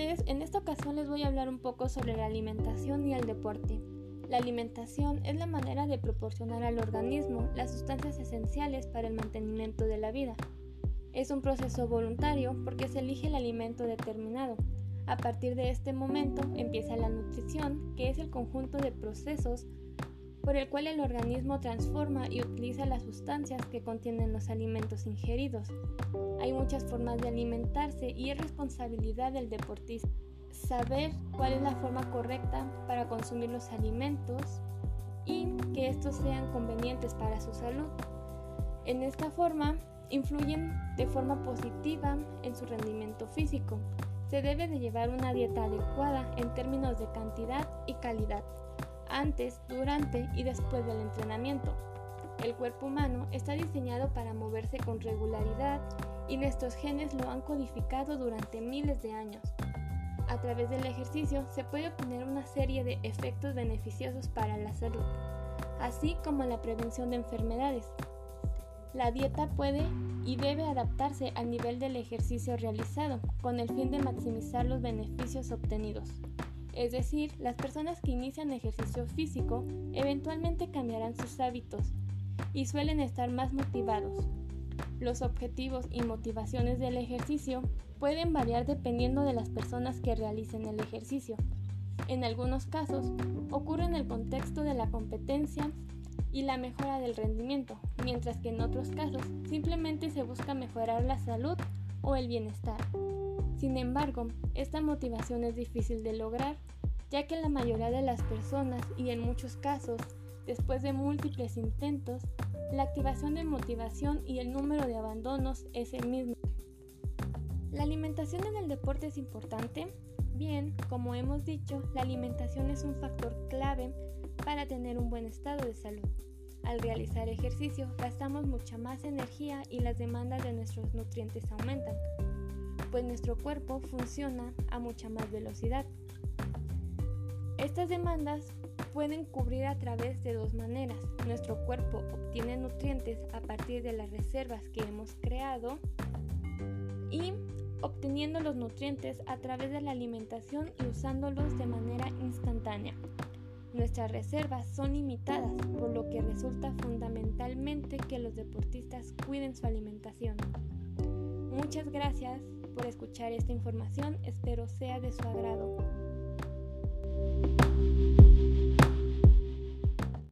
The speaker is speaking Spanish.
en esta ocasión les voy a hablar un poco sobre la alimentación y el deporte. La alimentación es la manera de proporcionar al organismo las sustancias esenciales para el mantenimiento de la vida. Es un proceso voluntario porque se elige el alimento determinado. A partir de este momento empieza la nutrición, que es el conjunto de procesos por el cual el organismo transforma y utiliza las sustancias que contienen los alimentos ingeridos. Muchas formas de alimentarse y es responsabilidad del deportista saber cuál es la forma correcta para consumir los alimentos y que estos sean convenientes para su salud. En esta forma, influyen de forma positiva en su rendimiento físico. Se debe de llevar una dieta adecuada en términos de cantidad y calidad antes, durante y después del entrenamiento. El cuerpo humano está diseñado para moverse con regularidad y nuestros genes lo han codificado durante miles de años. A través del ejercicio se puede obtener una serie de efectos beneficiosos para la salud, así como la prevención de enfermedades. La dieta puede y debe adaptarse al nivel del ejercicio realizado, con el fin de maximizar los beneficios obtenidos. Es decir, las personas que inician ejercicio físico eventualmente cambiarán sus hábitos y suelen estar más motivados. Los objetivos y motivaciones del ejercicio pueden variar dependiendo de las personas que realicen el ejercicio. En algunos casos, ocurre en el contexto de la competencia y la mejora del rendimiento, mientras que en otros casos simplemente se busca mejorar la salud o el bienestar. Sin embargo, esta motivación es difícil de lograr, ya que la mayoría de las personas, y en muchos casos, después de múltiples intentos, la activación de motivación y el número de abandonos es el mismo. ¿La alimentación en el deporte es importante? Bien, como hemos dicho, la alimentación es un factor clave para tener un buen estado de salud. Al realizar ejercicio gastamos mucha más energía y las demandas de nuestros nutrientes aumentan, pues nuestro cuerpo funciona a mucha más velocidad. Estas demandas pueden cubrir a través de dos maneras. Nuestro cuerpo obtiene nutrientes a partir de las reservas que hemos creado y obteniendo los nutrientes a través de la alimentación y usándolos de manera instantánea. Nuestras reservas son limitadas, por lo que resulta fundamentalmente que los deportistas cuiden su alimentación. Muchas gracias por escuchar esta información, espero sea de su agrado.